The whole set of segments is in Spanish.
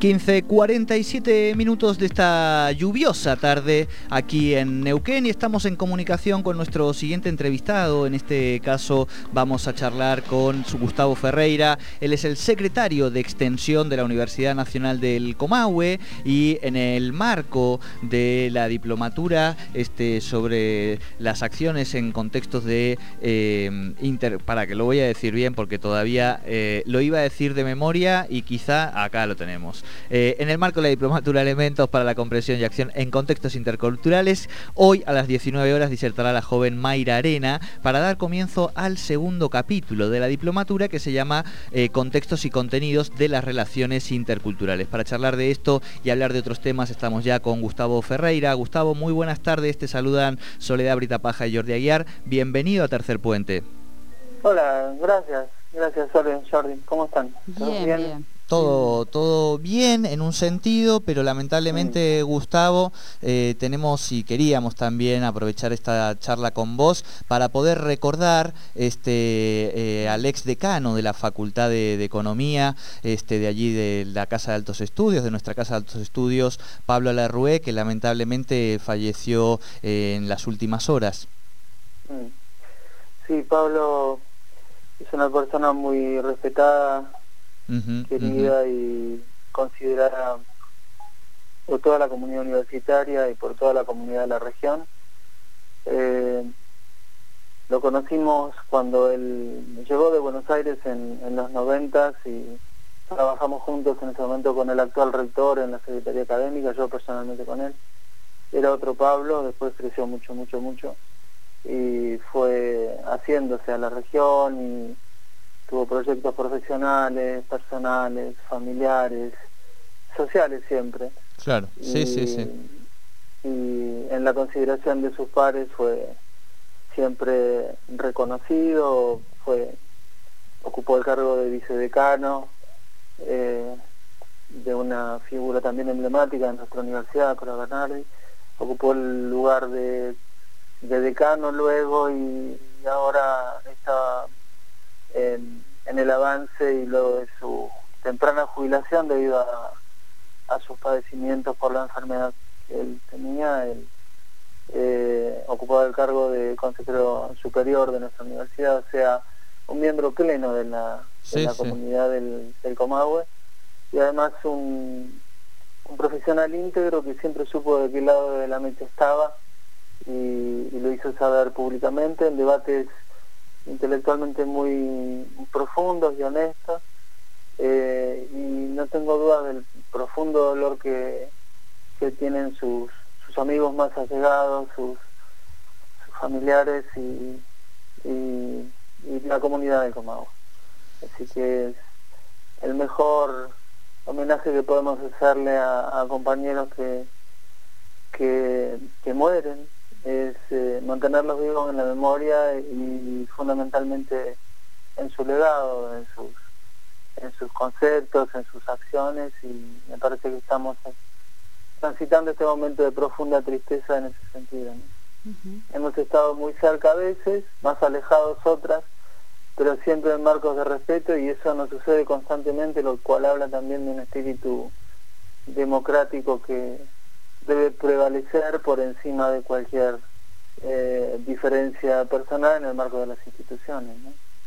15, 47 minutos de esta lluviosa tarde aquí en Neuquén y estamos en comunicación con nuestro siguiente entrevistado. En este caso vamos a charlar con su Gustavo Ferreira. Él es el secretario de Extensión de la Universidad Nacional del Comahue y en el marco de la diplomatura este, sobre las acciones en contextos de eh, inter... Para que lo voy a decir bien porque todavía eh, lo iba a decir de memoria y quizá acá lo tenemos. Eh, en el marco de la diplomatura Elementos para la comprensión y acción en contextos interculturales, hoy a las 19 horas disertará la joven Mayra Arena para dar comienzo al segundo capítulo de la diplomatura que se llama eh, Contextos y contenidos de las relaciones interculturales. Para charlar de esto y hablar de otros temas estamos ya con Gustavo Ferreira. Gustavo, muy buenas tardes. Te saludan Soledad Brita Paja y Jordi Aguiar. Bienvenido a Tercer Puente. Hola, gracias. Gracias, Jordi. ¿Cómo están? bien? bien? Todo, todo bien en un sentido, pero lamentablemente, Gustavo, eh, tenemos y queríamos también aprovechar esta charla con vos para poder recordar este, eh, al ex decano de la Facultad de, Economía, este, de allí de la Casa de Altos Estudios, de nuestra Casa de Altos Estudios, Pablo Larrué, que lamentablemente falleció eh, en las últimas horas. Mm. Sí, Pablo es una persona muy respetada querida y considerada por toda la comunidad universitaria y por toda la comunidad de la región. Eh, lo conocimos cuando él llegó de Buenos Aires en, los noventas y trabajamos juntos en ese momento con el actual rector en la Secretaría Académica, yo personalmente con él. Era otro Pablo, después creció mucho, mucho, mucho y fue haciéndose a la región y tuvo proyectos profesionales, personales, familiares, sociales siempre. Claro, sí, sí, sí. Y en la consideración de sus pares fue siempre reconocido, fue ocupó el cargo de vicedecano, eh, de una figura también emblemática en nuestra universidad, Cora Bernardi, ocupó el lugar de, decano luego y ahora está en, el avance y luego de su temprana jubilación debido a, sus padecimientos por la enfermedad que él tenía, él eh, ocupaba el cargo de consejero superior de nuestra universidad, o sea, un miembro pleno de la, comunidad del, del, Comahue. Y además un, un, profesional íntegro que siempre supo de qué lado de la mente estaba y, y lo hizo saber públicamente. En debates intelectualmente muy profundos y honestos eh, y no tengo duda del profundo dolor que, que tienen sus, sus amigos más allegados, sus, familiares y, y, la comunidad de Comagua. Así que es el mejor homenaje que podemos hacerle a, compañeros que, que, que mueren es eh, mantenerlos vivos en la memoria y fundamentalmente en su legado, en sus, en sus conceptos, en sus acciones y me parece que estamos transitando este momento de profunda tristeza en ese sentido. Hemos estado muy cerca a veces, más alejados otras, pero siempre en marcos de respeto y eso nos sucede constantemente, lo cual habla también de un espíritu democrático que, debe prevalecer por encima de cualquier eh, diferencia personal en el marco de las instituciones.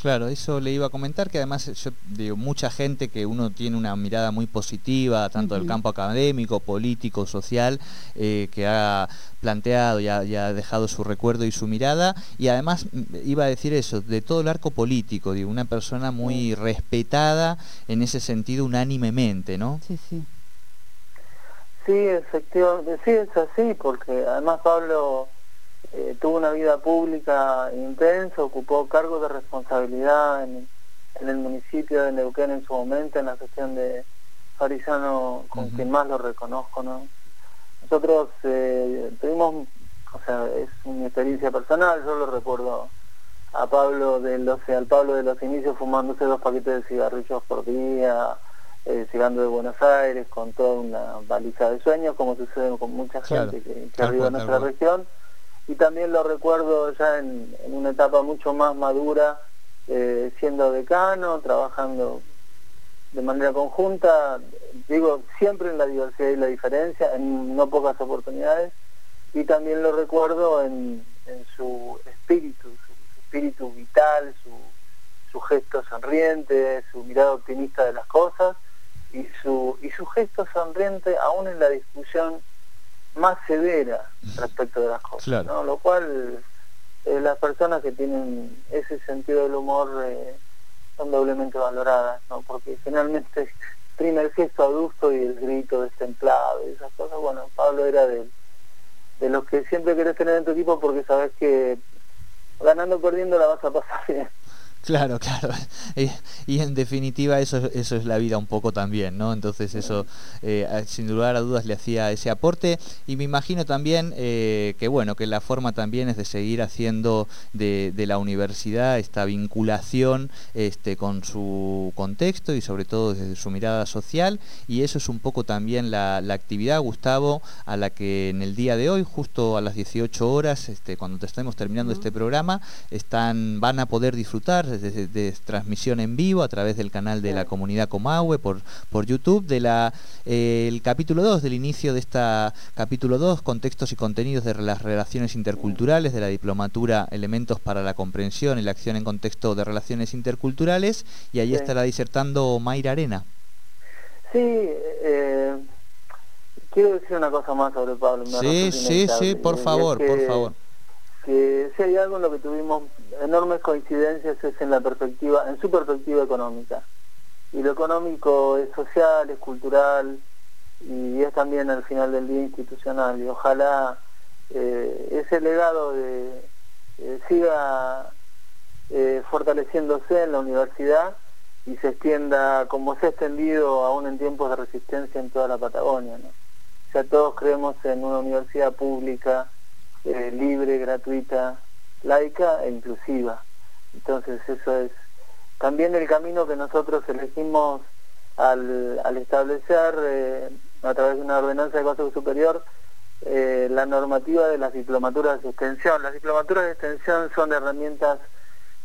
Claro, eso le iba a comentar, que además yo digo, mucha gente que uno tiene una mirada muy positiva, tanto del campo académico, político, social, eh, que ha planteado y ha, dejado su recuerdo y su mirada, y además mm, iba a decir eso, de todo el arco político, digo, una persona muy respetada en ese sentido unánimemente, ¿no? Sí, sí. Sí, efectivamente, sí es así, porque además Pablo eh, tuvo una vida pública intensa, ocupó cargos de responsabilidad en, el municipio de Neuquén en su momento, en la gestión de Farisano, con quien más lo reconozco, ¿no? Nosotros eh, tuvimos, o sea, es una experiencia personal, yo lo recuerdo a Pablo de los, al Pablo de los inicios fumándose dos paquetes de cigarrillos por día, eh, llegando de Buenos Aires con toda una baliza de sueños, como sucede con mucha gente que, arriba en nuestra región. Y también lo recuerdo ya en, una etapa mucho más madura, eh, siendo decano, trabajando de manera conjunta, digo, siempre en la diversidad y la diferencia, en no pocas oportunidades, y también lo recuerdo en, su espíritu, su, espíritu vital, su, su, gesto sonriente, su mirada optimista de las cosas y su, y su gesto sonriente aún en la discusión más severa respecto de las cosas, ¿no? lo cual eh, las personas que tienen ese sentido del humor eh, son doblemente valoradas, ¿no? porque finalmente prima el gesto adusto y el grito destemplado y esas cosas, bueno, Pablo era de de los que siempre querés tener en tu equipo porque sabes que ganando o perdiendo la vas a pasar bien. Claro, claro. Y, en definitiva eso, eso es la vida un poco también, ¿no? Entonces eso eh, sin lugar a dudas le hacía ese aporte y me imagino también eh, que bueno, que la forma también es de seguir haciendo de, la universidad esta vinculación este, con su contexto y sobre todo desde su mirada social y eso es un poco también la, actividad, Gustavo, a la que en el día de hoy, justo a las 18 horas, este, cuando te estemos terminando este programa, están, van a poder disfrutar de, transmisión en vivo a través del canal de la comunidad Comahue por, por YouTube, de la, eh, el capítulo 2, del inicio de esta capítulo 2, contextos y contenidos de las relaciones interculturales, de la diplomatura, elementos para la comprensión y la acción en contexto de relaciones interculturales, y ahí estará disertando Mayra Arena. Sí, eh, quiero decir una cosa más sobre Pablo. Sí, sí, sí, por favor, por favor que si hay algo en lo que tuvimos enormes coincidencias es en la perspectiva, en su perspectiva económica. Y lo económico es social, es cultural y es también al final del día institucional. Y ojalá eh, ese legado de, eh, siga eh, fortaleciéndose en la universidad y se extienda como se ha extendido aún en tiempos de resistencia en toda la Patagonia. ¿no? O sea, todos creemos en una universidad pública eh, libre, gratuita, laica e inclusiva. Entonces eso es también el camino que nosotros elegimos al, establecer eh, a través de una ordenanza de Consejo Superior eh, la normativa de las diplomaturas de extensión. Las diplomaturas de extensión son herramientas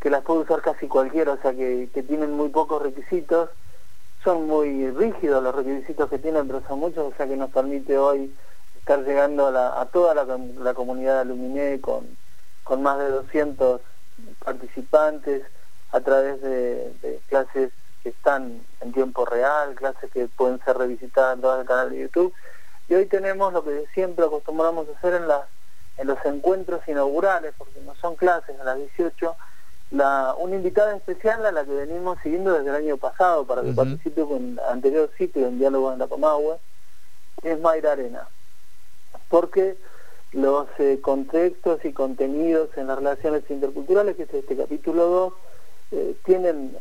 que las puede usar casi cualquiera, o sea que, que tienen muy pocos requisitos, son muy rígidos los requisitos que tienen, pero son muchos, o sea que nos permite hoy estar llegando a, toda la, comunidad de Aluminé con, con más de 200 participantes a través de, clases que están en tiempo real, clases que pueden ser revisitadas en todo el canal de YouTube. Y hoy tenemos lo que siempre acostumbramos a hacer en, las, en los encuentros inaugurales, porque no son clases a las 18, la, una invitada especial a la que venimos siguiendo desde el año pasado para que participe con el anterior ciclo en Diálogo en la Comahue, es Mayra Arena porque los eh, contextos y contenidos en las relaciones interculturales, que es este capítulo 2, eh, tienen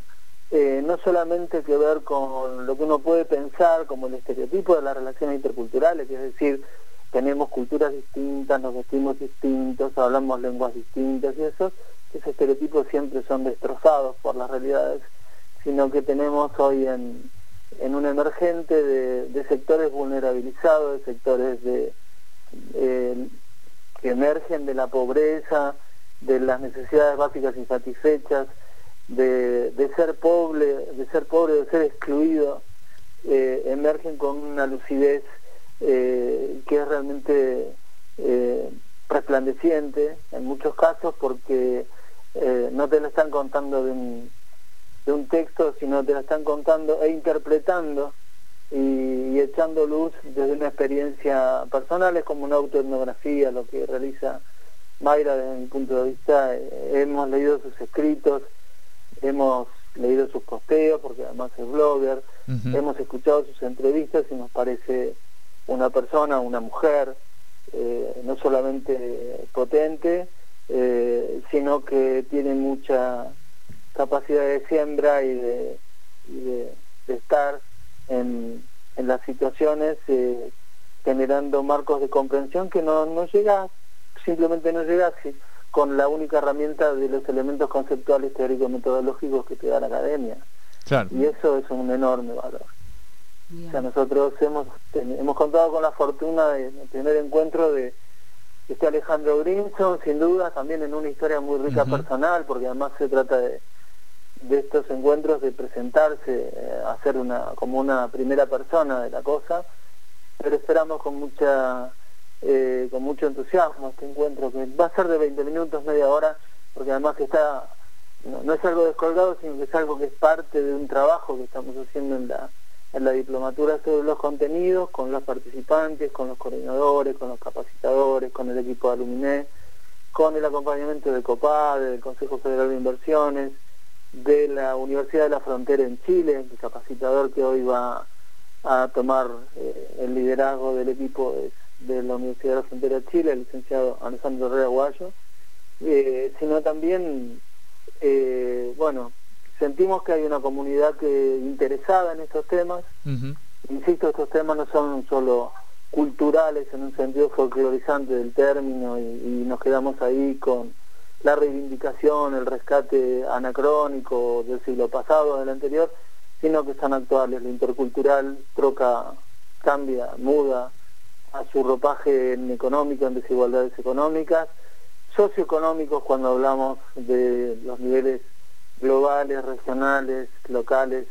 eh, no solamente que ver con lo que uno puede pensar como el estereotipo de las relaciones interculturales, que es decir, tenemos culturas distintas, nos vestimos distintos, hablamos lenguas distintas y eso, esos estereotipos siempre son destrozados por las realidades, sino que tenemos hoy en, un emergente de sectores vulnerabilizados, de sectores de eh, que emergen de la pobreza, de las necesidades básicas insatisfechas, de, ser pobre, de ser pobre, de ser excluido, eh, emergen con una lucidez eh, que es realmente resplandeciente en muchos casos porque no te lo están contando de un, de un texto, sino te lo están contando e interpretando y, echando luz desde una experiencia personal, es como una autoetnografía lo que realiza Mayra desde mi punto de vista. Eh, hemos leído sus escritos, hemos leído sus posteos, porque además es blogger, hemos escuchado sus entrevistas y nos parece una persona, una mujer, eh, no solamente potente, eh, sino que tiene mucha capacidad de siembra y de, de estar en, las situaciones, eh, generando marcos de comprensión que no, no llega, simplemente no llega con la única herramienta de los elementos conceptuales, teóricos, metodológicos que te da la academia. Y eso es un enorme valor. O sea, nosotros hemos, hemos contado con la fortuna de, tener encuentro de este Alejandro Grinson, sin duda, también en una historia muy rica personal, porque además se trata de, de estos encuentros de presentarse, eh, hacer una como una primera persona de la cosa, pero esperamos con mucha eh, con mucho entusiasmo este encuentro que va a ser de 20 minutos, media hora, porque además está no, es algo descolgado, sino que es algo que es parte de un trabajo que estamos haciendo en la en la diplomatura sobre los contenidos, con los participantes, con los coordinadores, con los capacitadores, con el equipo de Aluminé, con el acompañamiento del COPAD, del Consejo Federal de Inversiones, de la Universidad de la Frontera en Chile, el capacitador que hoy va a tomar eh, el liderazgo del equipo de, la Universidad de la Frontera de Chile, el licenciado Alessandro Herrera Guayo, eh, sino también, eh, bueno, sentimos que hay una comunidad que interesada en estos temas. Insisto, estos temas no son solo culturales en un sentido folclorizante del término y, nos quedamos ahí con la reivindicación, el rescate anacrónico del siglo pasado, del anterior, sino que están actuales. Lo intercultural troca, cambia, muda a su ropaje en económico, en desigualdades económicas, socioeconómicos cuando hablamos de los niveles globales, regionales, locales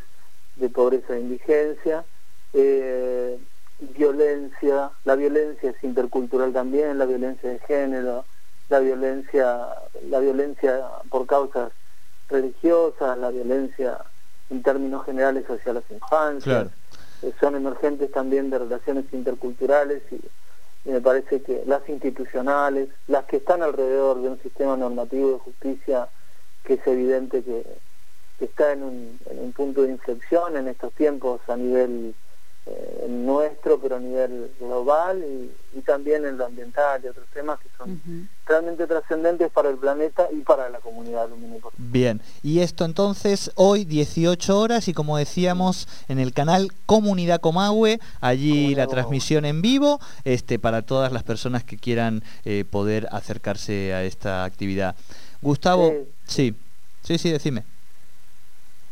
de pobreza e indigencia, eh, violencia, la violencia es intercultural también, la violencia de género, la violencia, la violencia por causas religiosas, la violencia en términos generales hacia las infancias, eh, son emergentes también de relaciones interculturales y me parece que las institucionales, las que están alrededor de un sistema normativo de justicia que es evidente que, está en un, en un, punto de inflexión en estos tiempos a nivel eh, nuestro, pero a nivel global y, también en lo ambiental y otros temas que son realmente trascendentes para el planeta y para la comunidad lumínica. Bien, y esto entonces hoy 18 horas y como decíamos en el canal Comunidad Comahue, allí la transmisión en vivo este, para todas las personas que quieran eh, poder acercarse a esta actividad. Gustavo, sí, sí, sí, decime.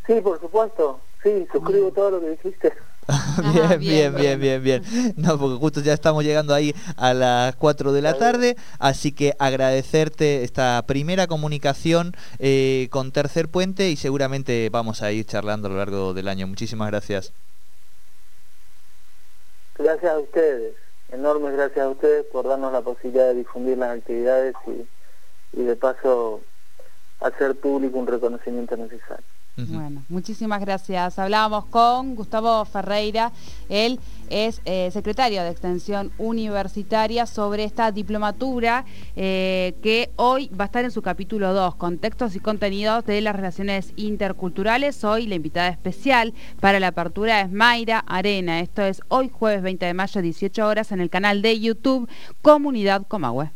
Sí, por supuesto, sí, suscribo todo lo que dijiste. bien, bien, bien, bien, bien, No, porque justo ya estamos llegando ahí a las 4 de la tarde, así que agradecerte esta primera comunicación eh, con Tercer Puente y seguramente vamos a ir charlando a lo largo del año. Muchísimas gracias. Gracias a ustedes, enormes gracias a ustedes por darnos la posibilidad de difundir las actividades y y de paso hacer público un reconocimiento necesario. Bueno, muchísimas gracias. Hablábamos con Gustavo Ferreira, él es eh, secretario de Extensión Universitaria sobre esta diplomatura eh, que hoy va a estar en su capítulo 2, contextos y contenidos de las relaciones interculturales. Hoy la invitada especial para la apertura es Mayra Arena. Esto es hoy jueves 20 de mayo, 18 horas, en el canal de YouTube Comunidad Comahue.